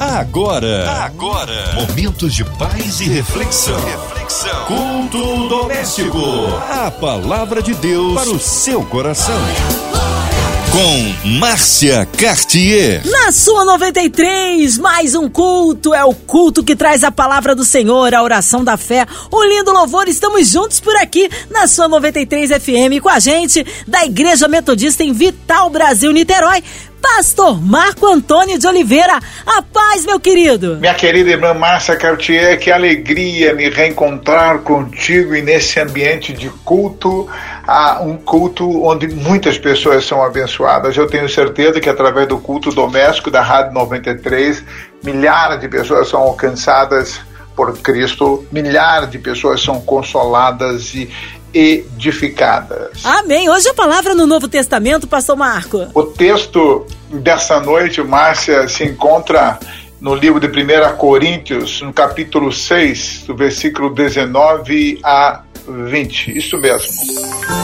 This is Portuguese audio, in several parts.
Agora, agora, momentos de paz e reflexão. Reflexão. Culto doméstico. A palavra de Deus para o seu coração. Com Márcia Cartier. Na sua 93, mais um culto. É o culto que traz a palavra do Senhor, a oração da fé, o lindo louvor. Estamos juntos por aqui na sua 93 FM com a gente da Igreja Metodista em Vital Brasil, Niterói. Pastor Marco Antônio de Oliveira. A paz, meu querido. Minha querida irmã Márcia Cartier, que alegria me reencontrar contigo e nesse ambiente de culto, um culto onde muitas pessoas são abençoadas. Eu tenho certeza que através do culto doméstico da Rádio 93, milhares de pessoas são alcançadas por Cristo, milhares de pessoas são consoladas e edificadas. Amém. Hoje a palavra no Novo Testamento, pastor Marco. O texto dessa noite, Márcia, se encontra no livro de 1 Coríntios, no capítulo 6, do versículo 19 a 20. Isso mesmo.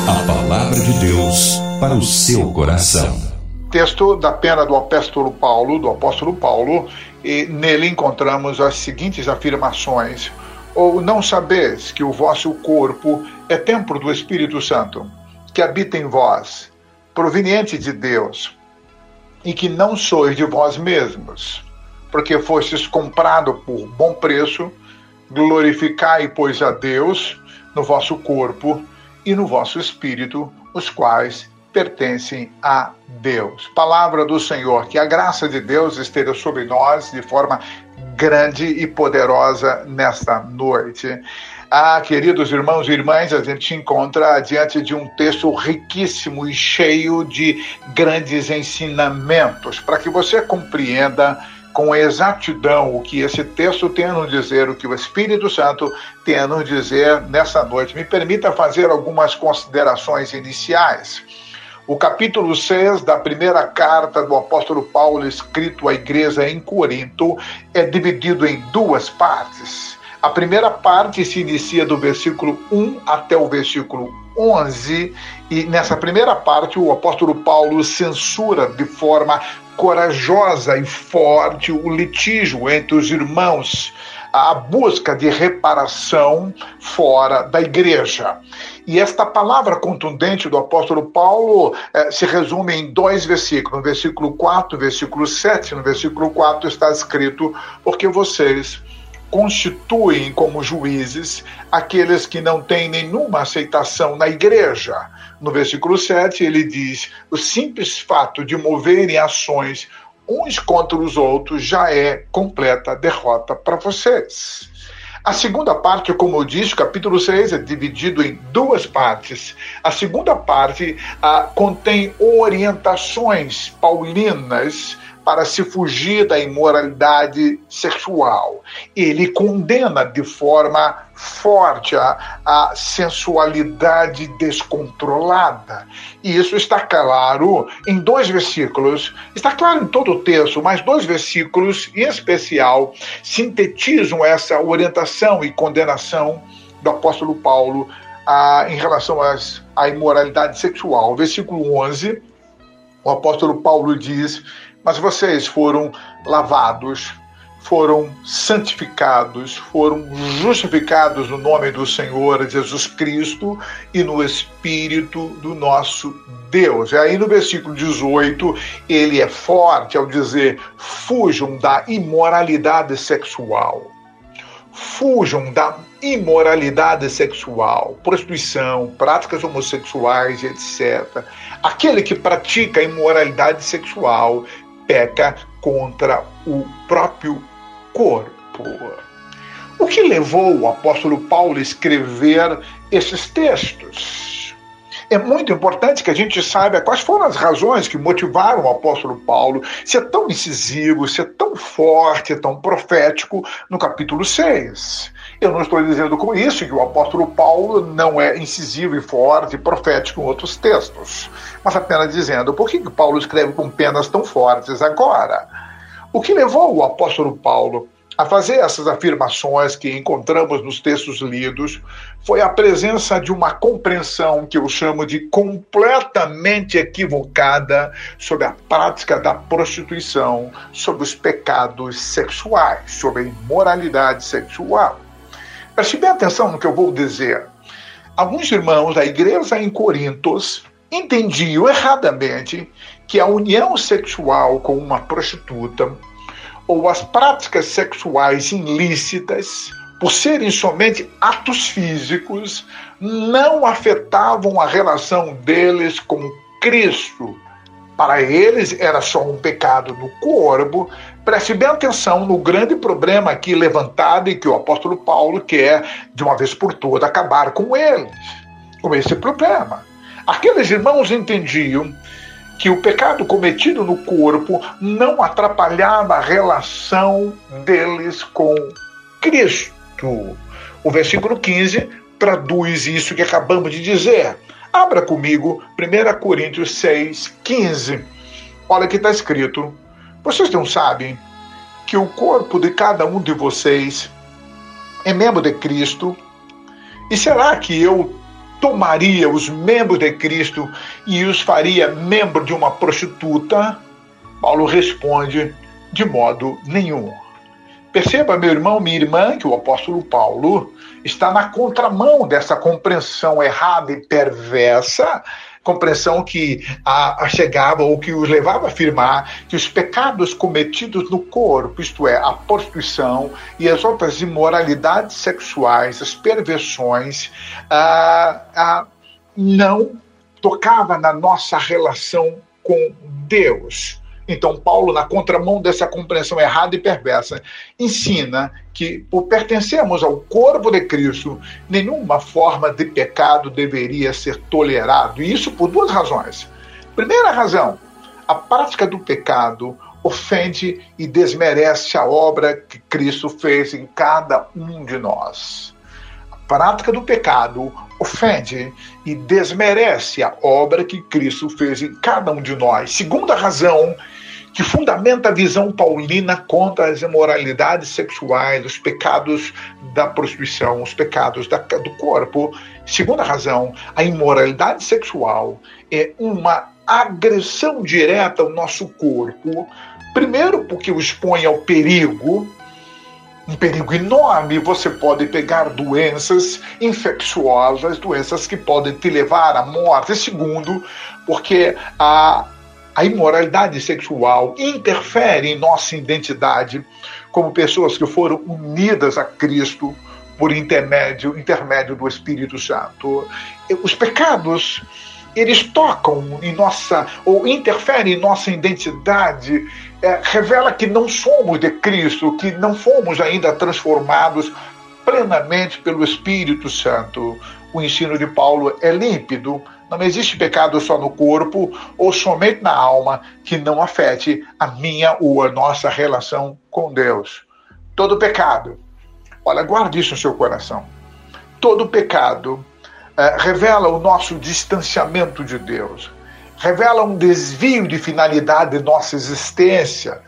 A palavra de Deus para o seu coração. Texto da pena do apóstolo Paulo, do apóstolo Paulo, e nele encontramos as seguintes afirmações: ou não sabeis que o vosso corpo é templo do Espírito Santo, que habita em vós, proveniente de Deus, e que não sois de vós mesmos, porque fostes comprado por bom preço, glorificai, pois, a Deus no vosso corpo e no vosso espírito, os quais pertencem a Deus. Palavra do Senhor, que a graça de Deus esteja sobre nós de forma grande e poderosa nesta noite. Ah, queridos irmãos e irmãs, a gente se encontra diante de um texto riquíssimo e cheio de grandes ensinamentos, para que você compreenda com exatidão o que esse texto tem a nos dizer, o que o Espírito Santo tem a nos dizer nessa noite. Me permita fazer algumas considerações iniciais. O capítulo 6 da primeira carta do apóstolo Paulo, escrito à igreja em Corinto, é dividido em duas partes. A primeira parte se inicia do versículo 1 até o versículo 11, e nessa primeira parte o apóstolo Paulo censura de forma corajosa e forte o litígio entre os irmãos, a busca de reparação fora da igreja. E esta palavra contundente do apóstolo Paulo eh, se resume em dois versículos. No versículo 4, no versículo 7, no versículo 4 está escrito: Porque vocês constituem como juízes aqueles que não têm nenhuma aceitação na igreja. No versículo 7, ele diz: o simples fato de moverem ações uns contra os outros já é completa derrota para vocês. A segunda parte, como eu disse, o capítulo 6 é dividido em duas partes. A segunda parte ah, contém orientações paulinas para se fugir da imoralidade sexual. Ele condena de forma forte a, a, sensualidade descontrolada. E isso está claro em dois versículos. Está claro em todo o texto, mas dois versículos, em especial, sintetizam essa orientação e condenação do apóstolo Paulo a, em relação às, à imoralidade sexual. Versículo 11, o apóstolo Paulo diz mas vocês foram lavados, foram santificados, foram justificados no nome do Senhor Jesus Cristo e no Espírito do nosso Deus. E aí no versículo 18, ele é forte ao dizer: fujam da imoralidade sexual. Fujam da imoralidade sexual, prostituição, práticas homossexuais, etc. Aquele que pratica imoralidade sexual peca contra o próprio corpo. O que levou o apóstolo Paulo a escrever esses textos? É muito importante que a gente saiba quais foram as razões que motivaram o apóstolo Paulo a ser tão incisivo, ser tão forte, tão profético no capítulo 6. Eu não estou dizendo com isso que o apóstolo Paulo não é incisivo e forte e profético em outros textos, mas apenas dizendo por que, que Paulo escreve com penas tão fortes agora. O que levou o apóstolo Paulo a fazer essas afirmações que encontramos nos textos lidos foi a presença de uma compreensão que eu chamo de completamente equivocada sobre a prática da prostituição, sobre os pecados sexuais, sobre a imoralidade sexual. Preste bem atenção no que eu vou dizer. Alguns irmãos da igreja em Corintos entendiam erradamente que a união sexual com uma prostituta ou as práticas sexuais ilícitas, por serem somente atos físicos, não afetavam a relação deles com Cristo. Para eles era só um pecado no corpo. Preste bem atenção no grande problema aqui levantado e que o apóstolo Paulo quer, de uma vez por todas, acabar com eles, com esse problema. Aqueles irmãos entendiam que o pecado cometido no corpo não atrapalhava a relação deles com Cristo. O versículo 15 traduz isso que acabamos de dizer. Abra comigo 1 Coríntios 6, 15. Olha que está escrito. Vocês não sabem que o corpo de cada um de vocês é membro de Cristo? E será que eu tomaria os membros de Cristo e os faria membro de uma prostituta? Paulo responde: de modo nenhum. Perceba, meu irmão, minha irmã, que o apóstolo Paulo está na contramão dessa compreensão errada e perversa compreensão que a, a chegava ou que os levava a afirmar que os pecados cometidos no corpo, isto é, a prostituição e as outras imoralidades sexuais, as perversões, ah, ah, não tocava na nossa relação com Deus. Então, Paulo, na contramão dessa compreensão errada e perversa, ensina que, por pertencermos ao corpo de Cristo, nenhuma forma de pecado deveria ser tolerado. E isso por duas razões. Primeira razão, a prática do pecado ofende e desmerece a obra que Cristo fez em cada um de nós. A prática do pecado ofende e desmerece a obra que Cristo fez em cada um de nós. Segunda razão que fundamenta a visão paulina contra as imoralidades sexuais, os pecados da prostituição, os pecados da, do corpo. Segunda razão, a imoralidade sexual é uma agressão direta ao nosso corpo. Primeiro, porque o expõe ao perigo, um perigo enorme. Você pode pegar doenças infecciosas, doenças que podem te levar à morte. Segundo, porque a a imoralidade sexual interfere em nossa identidade como pessoas que foram unidas a Cristo por intermédio, intermédio do Espírito Santo. Os pecados, eles tocam em nossa, ou interferem em nossa identidade, é, revela que não somos de Cristo, que não fomos ainda transformados plenamente pelo Espírito Santo. O ensino de Paulo é límpido, não existe pecado só no corpo ou somente na alma que não afete a minha ou a nossa relação com Deus. Todo pecado, olha, guarde isso no seu coração. Todo pecado uh, revela o nosso distanciamento de Deus, revela um desvio de finalidade de nossa existência.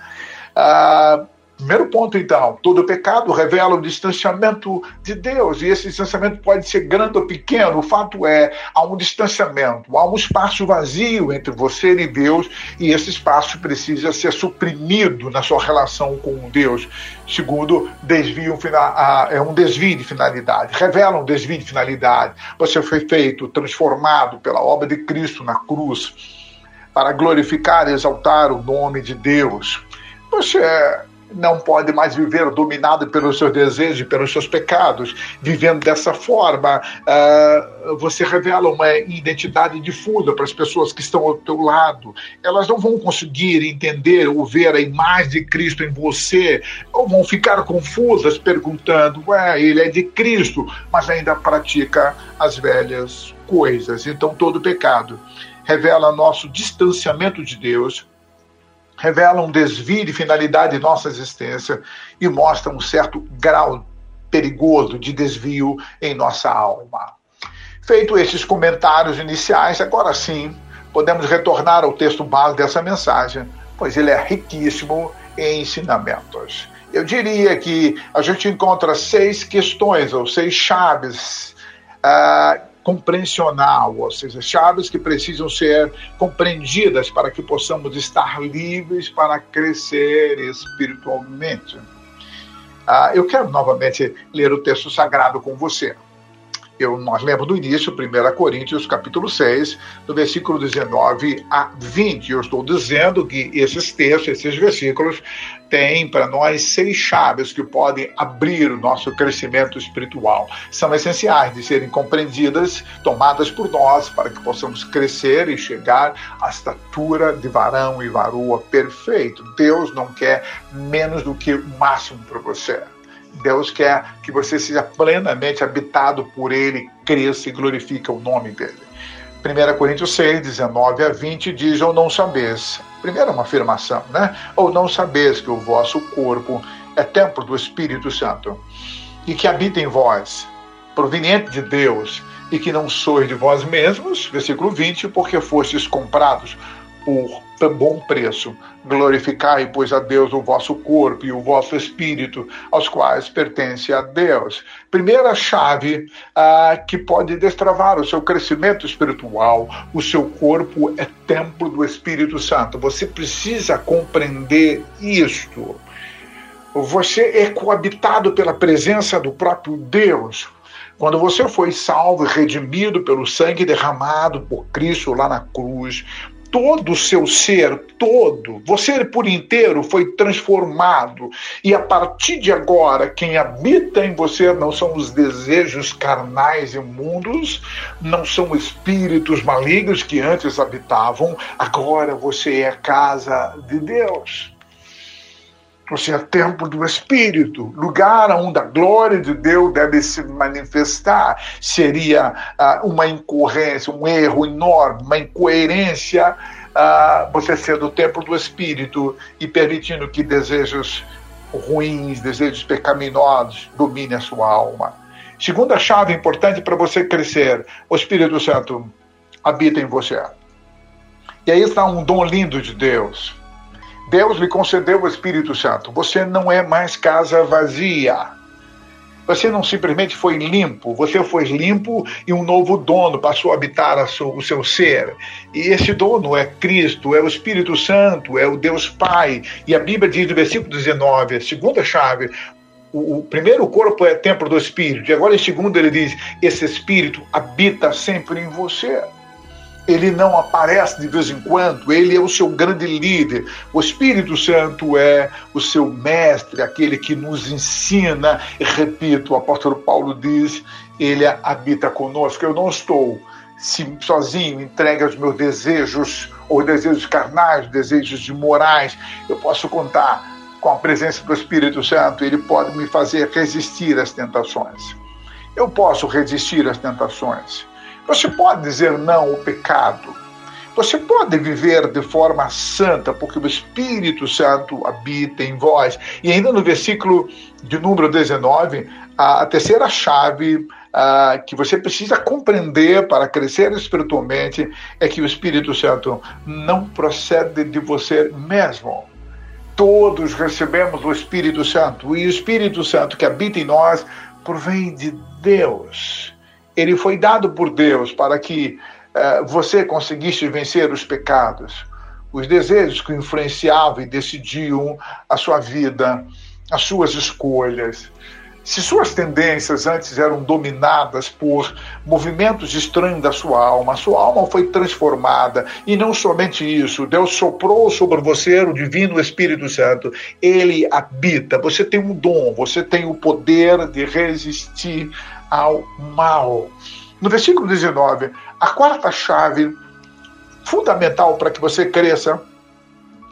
Uh, Primeiro ponto, então, todo pecado revela o distanciamento de Deus, e esse distanciamento pode ser grande ou pequeno. O fato é, há um distanciamento, há um espaço vazio entre você e Deus, e esse espaço precisa ser suprimido na sua relação com Deus. Segundo, desvio, é um desvio de finalidade, revela um desvio de finalidade. Você foi feito, transformado pela obra de Cristo na cruz, para glorificar e exaltar o nome de Deus. Você não pode mais viver dominado pelos seus desejos, pelos seus pecados. Vivendo dessa forma, uh, você revela uma identidade difusa para as pessoas que estão ao teu lado. Elas não vão conseguir entender ou ver a imagem de Cristo em você, ou vão ficar confusas perguntando: ué, ele é de Cristo, mas ainda pratica as velhas coisas. Então, todo pecado revela nosso distanciamento de Deus revela um desvio de finalidade de nossa existência e mostra um certo grau perigoso de desvio em nossa alma. Feito esses comentários iniciais, agora sim podemos retornar ao texto base dessa mensagem, pois ele é riquíssimo ensinamentos. Eu diria que a gente encontra seis questões ou seis chaves uh, compreenssional, ou seja, chaves que precisam ser compreendidas para que possamos estar livres para crescer espiritualmente. Uh, eu quero novamente ler o texto sagrado com você eu, nós lemos do início, 1 Coríntios, capítulo 6, do versículo 19 a 20. Eu estou dizendo que esses textos, esses versículos, têm para nós seis chaves que podem abrir o nosso crescimento espiritual. São essenciais de serem compreendidas, tomadas por nós, para que possamos crescer e chegar à estatura de varão e varoa perfeito. Deus não quer menos do que o máximo para você. Deus quer que você seja plenamente habitado por Ele, cresça e glorifique o nome dele. 1 Coríntios 6, 19 a 20 diz: Ou não sabes. Primeiro, uma afirmação, né? Ou não sabes que o vosso corpo é templo do Espírito Santo e que habita em vós, proveniente de Deus, e que não sois de vós mesmos, versículo 20, porque fostes comprados por bom preço. Glorificai, pois, a Deus o vosso corpo e o vosso espírito, aos quais pertence a Deus. Primeira chave ah, que pode destravar o seu crescimento espiritual: o seu corpo é templo do Espírito Santo. Você precisa compreender isto. Você é coabitado pela presença do próprio Deus. Quando você foi salvo e redimido pelo sangue derramado por Cristo lá na cruz, todo o seu ser, todo, você por inteiro foi transformado. E a partir de agora, quem habita em você não são os desejos carnais imundos, não são espíritos malignos que antes habitavam, agora você é a casa de Deus. Você é templo do Espírito, lugar onde a glória de Deus deve se manifestar. Seria uh, uma incorrência, um erro enorme, uma incoerência uh, você ser do templo do Espírito e permitindo que desejos ruins, desejos pecaminosos dominem a sua alma. Segunda chave importante para você crescer: o Espírito Santo habita em você. E aí está um dom lindo de Deus Deus lhe concedeu o Espírito Santo. Você não é mais casa vazia. Você não simplesmente foi limpo, você foi limpo e um novo dono passou a habitar a o seu ser. E esse dono é Cristo, é o Espírito Santo, é o Deus Pai. E a Bíblia diz no versículo 19, a segunda chave, o, o, primeiro corpo é templo do Espírito, e agora em segundo ele diz: esse Espírito habita sempre em você ele não aparece de vez em quando, ele é o seu grande líder. O Espírito Santo é o seu mestre, aquele que nos ensina. E repito, o apóstolo Paulo diz: ele habita conosco. Eu não estou sozinho, entregue aos meus desejos, ou desejos carnais, desejos morais. Eu posso contar com a presença do Espírito Santo, ele pode me fazer resistir às tentações. Eu posso resistir às tentações. Você pode dizer não ao pecado. Você pode viver de forma santa, porque o Espírito Santo habita em vós. E ainda no versículo de número 19, a terceira chave uh, que você precisa compreender para crescer espiritualmente é que o Espírito Santo não procede de você mesmo. Todos recebemos o Espírito Santo, e o Espírito Santo que habita em nós provém de Deus ele foi dado por Deus para que uh, você conseguisse vencer os pecados, os desejos que influenciavam e decidiam a sua vida, as suas escolhas. Se suas tendências antes eram dominadas por movimentos estranhos da sua alma, a sua alma foi transformada. E não somente isso, Deus soprou sobre você o divino Espírito Santo. Ele habita. Você tem um dom, você tem o poder de resistir ao mal. No versículo 19, a quarta chave fundamental para que você cresça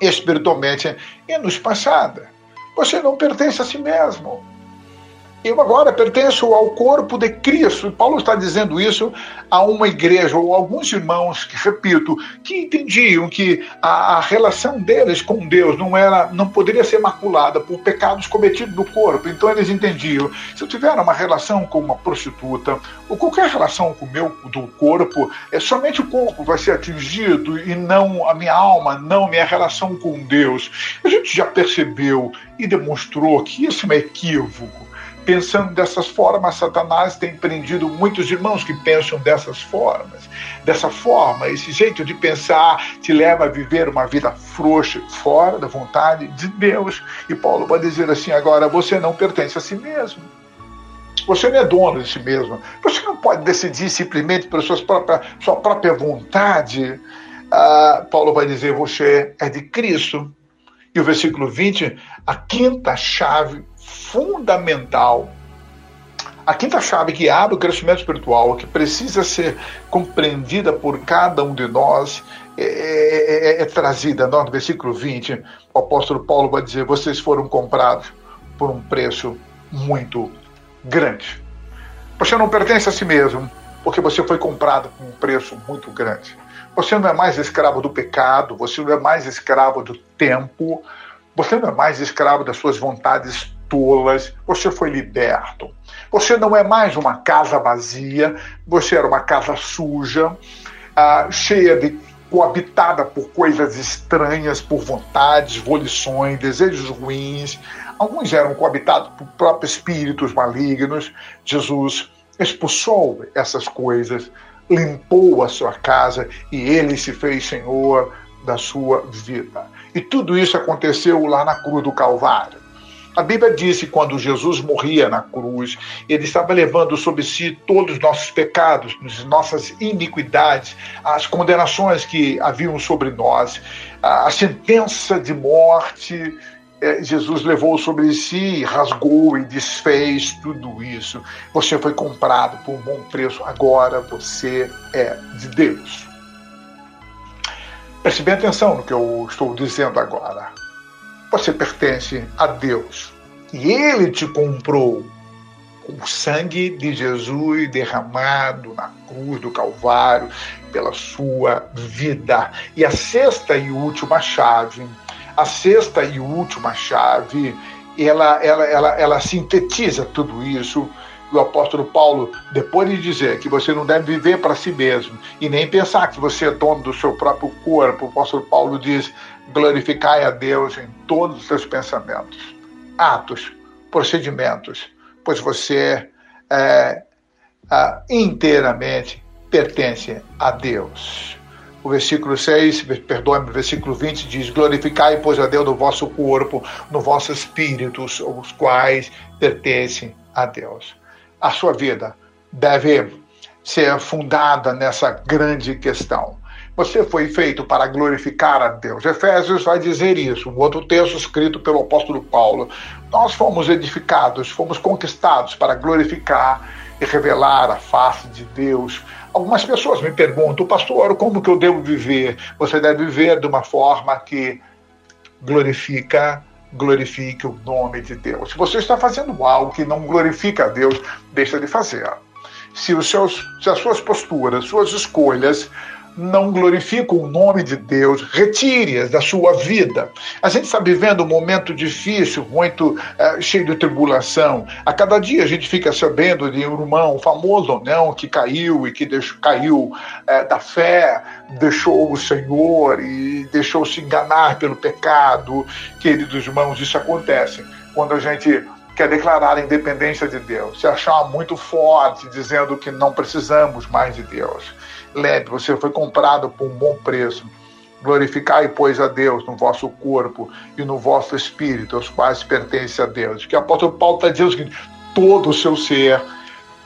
espiritualmente é nos passada. Você não pertence a si mesmo. Eu agora pertenço ao corpo de Cristo. Paulo está dizendo isso a uma igreja, ou alguns irmãos, que, repito, que entendiam que a, a, relação deles com Deus não era, não poderia ser maculada por pecados cometidos no corpo. Então eles entendiam: se eu tiver uma relação com uma prostituta, ou qualquer relação com o meu do corpo, é somente o corpo vai ser atingido e não a minha alma, não minha relação com Deus. A gente já percebeu e demonstrou que isso é um equívoco pensando dessas formas, Satanás tem prendido muitos irmãos que pensam dessas formas. Dessa forma, esse jeito de pensar te leva a viver uma vida frouxa, fora da vontade de Deus. E Paulo vai dizer assim: agora você não pertence a si mesmo. Você não é dono de si mesmo. Você não pode decidir simplesmente pela sua própria, sua própria vontade. Ah, Paulo vai dizer: você é de Cristo. E o versículo 20, a quinta chave fundamental. A quinta chave que abre o crescimento espiritual, que precisa ser compreendida por cada um de nós, é, é, é, é trazida no versículo 20. O apóstolo Paulo vai dizer: Vocês foram comprados por um preço muito grande. Você não pertence a si mesmo, porque você foi comprado por um preço muito grande. Você não é mais escravo do pecado, você não é mais escravo do tempo, você não é mais escravo das suas vontades você foi liberto. Você não é mais uma casa vazia, você era uma casa suja, ah, cheia de coabitada por coisas estranhas, por vontades, volições, desejos ruins. Alguns eram coabitados por próprios espíritos malignos. Jesus expulsou essas coisas, limpou a sua casa e ele se fez senhor da sua vida. E tudo isso aconteceu lá na cruz do Calvário. A Bíblia diz que quando Jesus morria na cruz, ele estava levando sobre si todos os nossos pecados, nossas iniquidades, as condenações que haviam sobre nós, a sentença de morte. É, Jesus levou sobre si, rasgou e desfez tudo isso. Você foi comprado por um bom preço, agora você é de Deus. Preste bem atenção no que eu estou dizendo agora. Você pertence a Deus. E Ele te comprou com o sangue de Jesus derramado na cruz do Calvário pela sua vida. E a sexta e última chave, a sexta e última chave, ela, ela, ela, ela sintetiza tudo isso. O apóstolo Paulo, depois de dizer que você não deve viver para si mesmo e nem pensar que você é dono do seu próprio corpo, o apóstolo Paulo diz: glorificai a Deus em todos os seus pensamentos, atos, procedimentos, pois você é, é, inteiramente pertence a Deus. O versículo 6, perdoe-me, o versículo 20 diz: Glorificai, pois, a Deus no vosso corpo, no vosso espírito, os quais pertencem a Deus. A sua vida deve ser fundada nessa grande questão. Você foi feito para glorificar a Deus. Efésios vai dizer isso, um outro texto escrito pelo apóstolo Paulo. Nós fomos edificados, fomos conquistados para glorificar e revelar a face de Deus. Algumas pessoas me perguntam, pastor, como que eu devo viver? Você deve viver de uma forma que glorifica glorifique o nome de Deus. Se você está fazendo algo que não glorifica a Deus, deixa de fazer. Se, os seus, se as suas posturas, suas escolhas não glorificam o nome de Deus, retire-as da sua vida. A gente está vivendo um momento difícil, muito uh, cheio de tribulação. A cada dia a gente fica sabendo de um irmão, famoso ou não, que caiu e que deixou, caiu uh, da fé, deixou o Senhor e deixou se enganar pelo pecado. Queridos irmãos, isso acontece quando a gente quer declarar a independência de Deus, se achar muito forte, dizendo que não precisamos mais de Deus. Lembre, você foi comprado por um bom preço. Glorificai, pois, a Deus no vosso corpo e no vosso espírito, aos quais pertence a Deus. Que o apóstolo Paulo está dizendo seguinte: todo o seu ser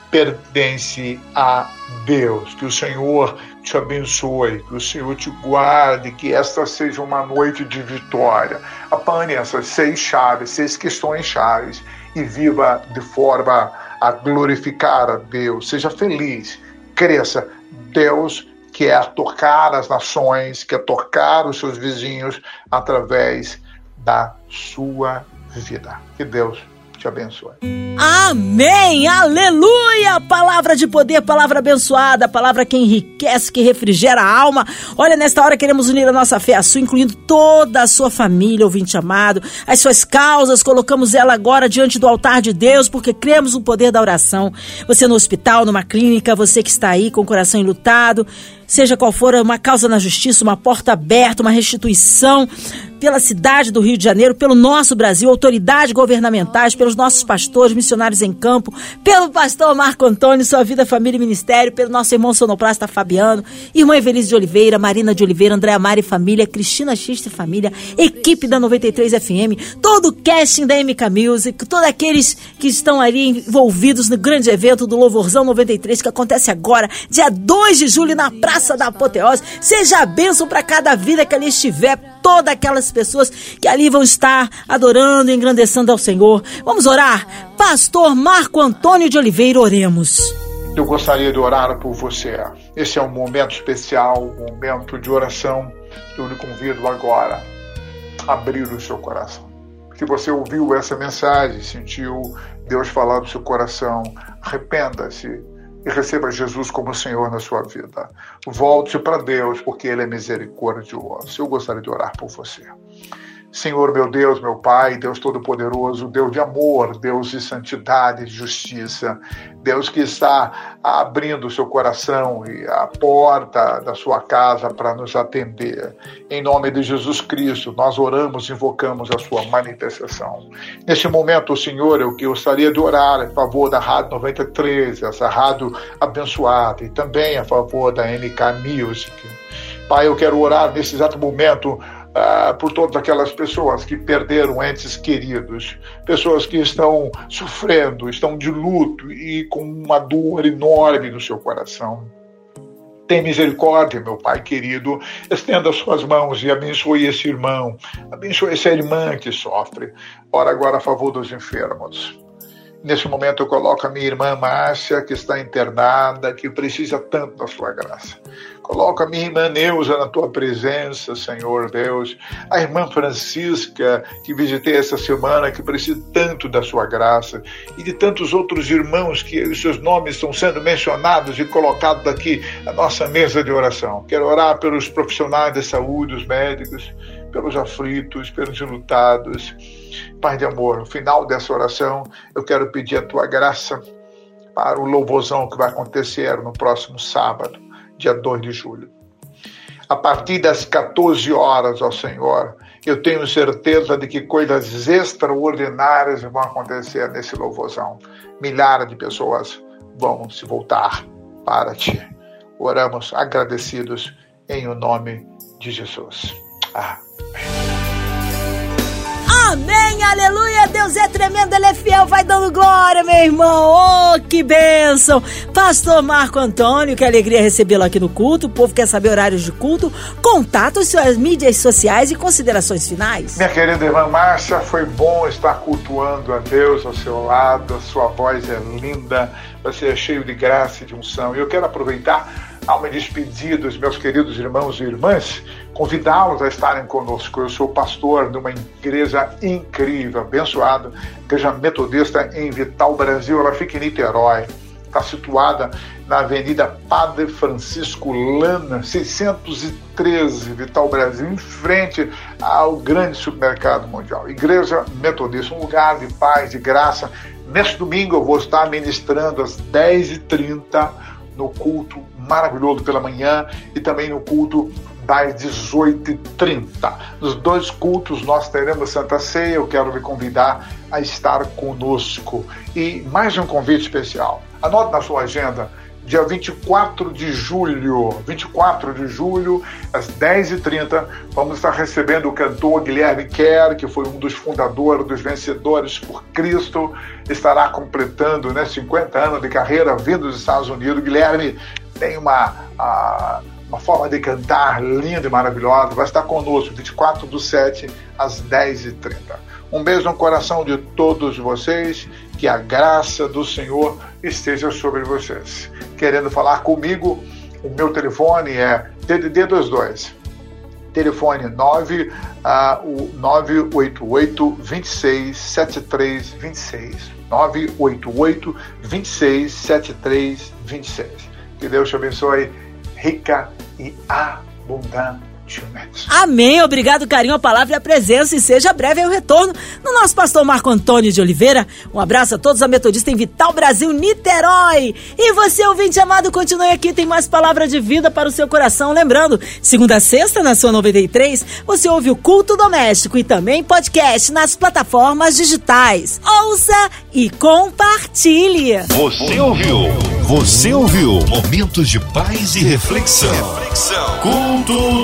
pertence a Deus. Que o Senhor te abençoe, que o Senhor te guarde, que esta seja uma noite de vitória. Apanhe essas seis chaves, seis questões chaves e viva de forma a glorificar a Deus. Seja feliz, cresça Deus quer tocar as nações, quer tocar os seus vizinhos através da sua vida. Que Deus te abençoe. Amém! Aleluia! Palavra de poder, palavra abençoada, palavra que enriquece, que refrigera a alma. Olha, nesta hora queremos unir a nossa fé à sua, incluindo toda a sua família, ouvinte amado, as suas causas, colocamos ela agora diante do altar de Deus, porque cremos no poder da oração. Você no hospital, numa clínica, você que está aí com o coração enlutado, seja qual for uma causa na justiça, uma porta aberta, uma restituição pela cidade do Rio de Janeiro, pelo nosso Brasil, autoridades governamentais, pelos nossos pastores, missionários em campo, pelo pastor Marco Antônio, sua vida, família e ministério, pelo nosso irmão sonoplasta Fabiano, irmã Evelise de Oliveira, Marina de Oliveira, Andréa Mari Família, Cristina X e Família, equipe da 93 FM, todo o casting da MK Music, todos aqueles que estão ali envolvidos no grande evento do Louvorzão 93 que acontece agora, dia 2 de julho, na Praça da apoteose. Seja a bênção para cada vida que ali estiver, todas aquelas pessoas que ali vão estar adorando e engrandecendo ao Senhor. Vamos orar? Pastor Marco Antônio de Oliveira, oremos. Eu gostaria de orar por você. Esse é um momento especial, um momento de oração. Eu lhe convido agora a abrir o seu coração. Se você ouviu essa mensagem, sentiu Deus falar do seu coração, arrependa-se e receba Jesus como Senhor na sua vida. Volte para Deus, porque Ele é misericordioso. Eu gostaria de orar por você. Senhor, meu Deus, meu Pai, Deus Todo-Poderoso, Deus de amor, Deus de santidade e justiça, Deus que está abrindo o seu coração e a porta da sua casa para nos atender. Em nome de Jesus Cristo, nós oramos e invocamos a sua manifestação. Neste momento, Senhor, eu gostaria de orar em favor da Rádio 93, essa rádio abençoada, e também a favor da MK Music. Pai, eu quero orar nesse exato momento ah, por todas aquelas pessoas que perderam entes queridos, pessoas que estão sofrendo, estão de luto e com uma dor enorme no seu coração. Tem misericórdia, meu Pai querido. Estenda as suas mãos e abençoe esse irmão, abençoe essa irmã que sofre. Ora agora a favor dos enfermos. Nesse momento eu coloco a minha irmã Márcia, que está internada, que precisa tanto da sua graça. Coloca a minha irmã Neuza na tua presença, Senhor Deus. A irmã Francisca, que visitei essa semana, que precisa tanto da sua graça. E de tantos outros irmãos que os seus nomes estão sendo mencionados e colocados aqui na nossa mesa de oração. Quero orar pelos profissionais de saúde, os médicos, pelos aflitos, pelos enlutados. Pai de amor, no final dessa oração, eu quero pedir a tua graça para o louvorzão que vai acontecer no próximo sábado dia 2 de julho. A partir das 14 horas, ó Senhor, eu tenho certeza de que coisas extraordinárias vão acontecer nesse louvorzão. Milhares de pessoas vão se voltar para ti. Oramos agradecidos em o nome de Jesus. Amém. Amém, aleluia, Deus é tremendo, Ele é fiel, vai dando glória, meu irmão, oh, que bênção. Pastor Marco Antônio, que alegria recebê-lo aqui no culto, o povo quer saber horários de culto, contatos, suas mídias sociais e considerações finais. Minha querida irmã Márcia, foi bom estar cultuando a Deus ao seu lado, a sua voz é linda, você é cheio de graça e de unção, e eu quero aproveitar ao me despedir dos meus queridos irmãos e irmãs, convidá-los a estarem conosco. Eu sou pastor de uma igreja incrível, abençoada, igreja metodista em Vital, Brasil. Ela fica em Niterói. Está situada na Avenida Padre Francisco Lana, 613, Vital Brasil, em frente ao grande supermercado mundial. Igreja Metodista, um lugar de paz, de graça. Neste domingo eu vou estar ministrando às 10h30 no culto maravilhoso pela manhã e também no culto das 18h30. Nos dois cultos nós teremos Santa Ceia. Eu quero lhe convidar a estar conosco. E mais um convite especial. Anote na sua agenda dia 24 de julho, 24 de julho, às 10h30, vamos estar recebendo o cantor Guilherme Kerr, que foi um dos fundadores dos Vencedores por Cristo, estará completando né, 50 anos de carreira vindo dos Estados Unidos. Guilherme tem uma, a, uma forma de cantar linda e maravilhosa, vai estar conosco 24 do 7 às 10h30. Um beijo no coração de todos vocês, que a graça do Senhor esteja sobre vocês. Querendo falar comigo, o meu telefone é DDD 22 telefone 9, uh, o 988 26 73 26. 988 26 73 26. Que Deus te abençoe rica e Amém. Obrigado, carinho, a palavra e a presença. E seja breve o retorno no nosso pastor Marco Antônio de Oliveira. Um abraço a todos a Metodista em Vital Brasil, Niterói. E você, ouvinte amado, continue aqui. Tem mais palavra de vida para o seu coração. Lembrando, segunda a sexta, na sua 93, você ouve o Culto Doméstico e também podcast nas plataformas digitais. Ouça e compartilhe. Você ouviu? Você ouviu? Momentos de paz e reflexão. reflexão. Culto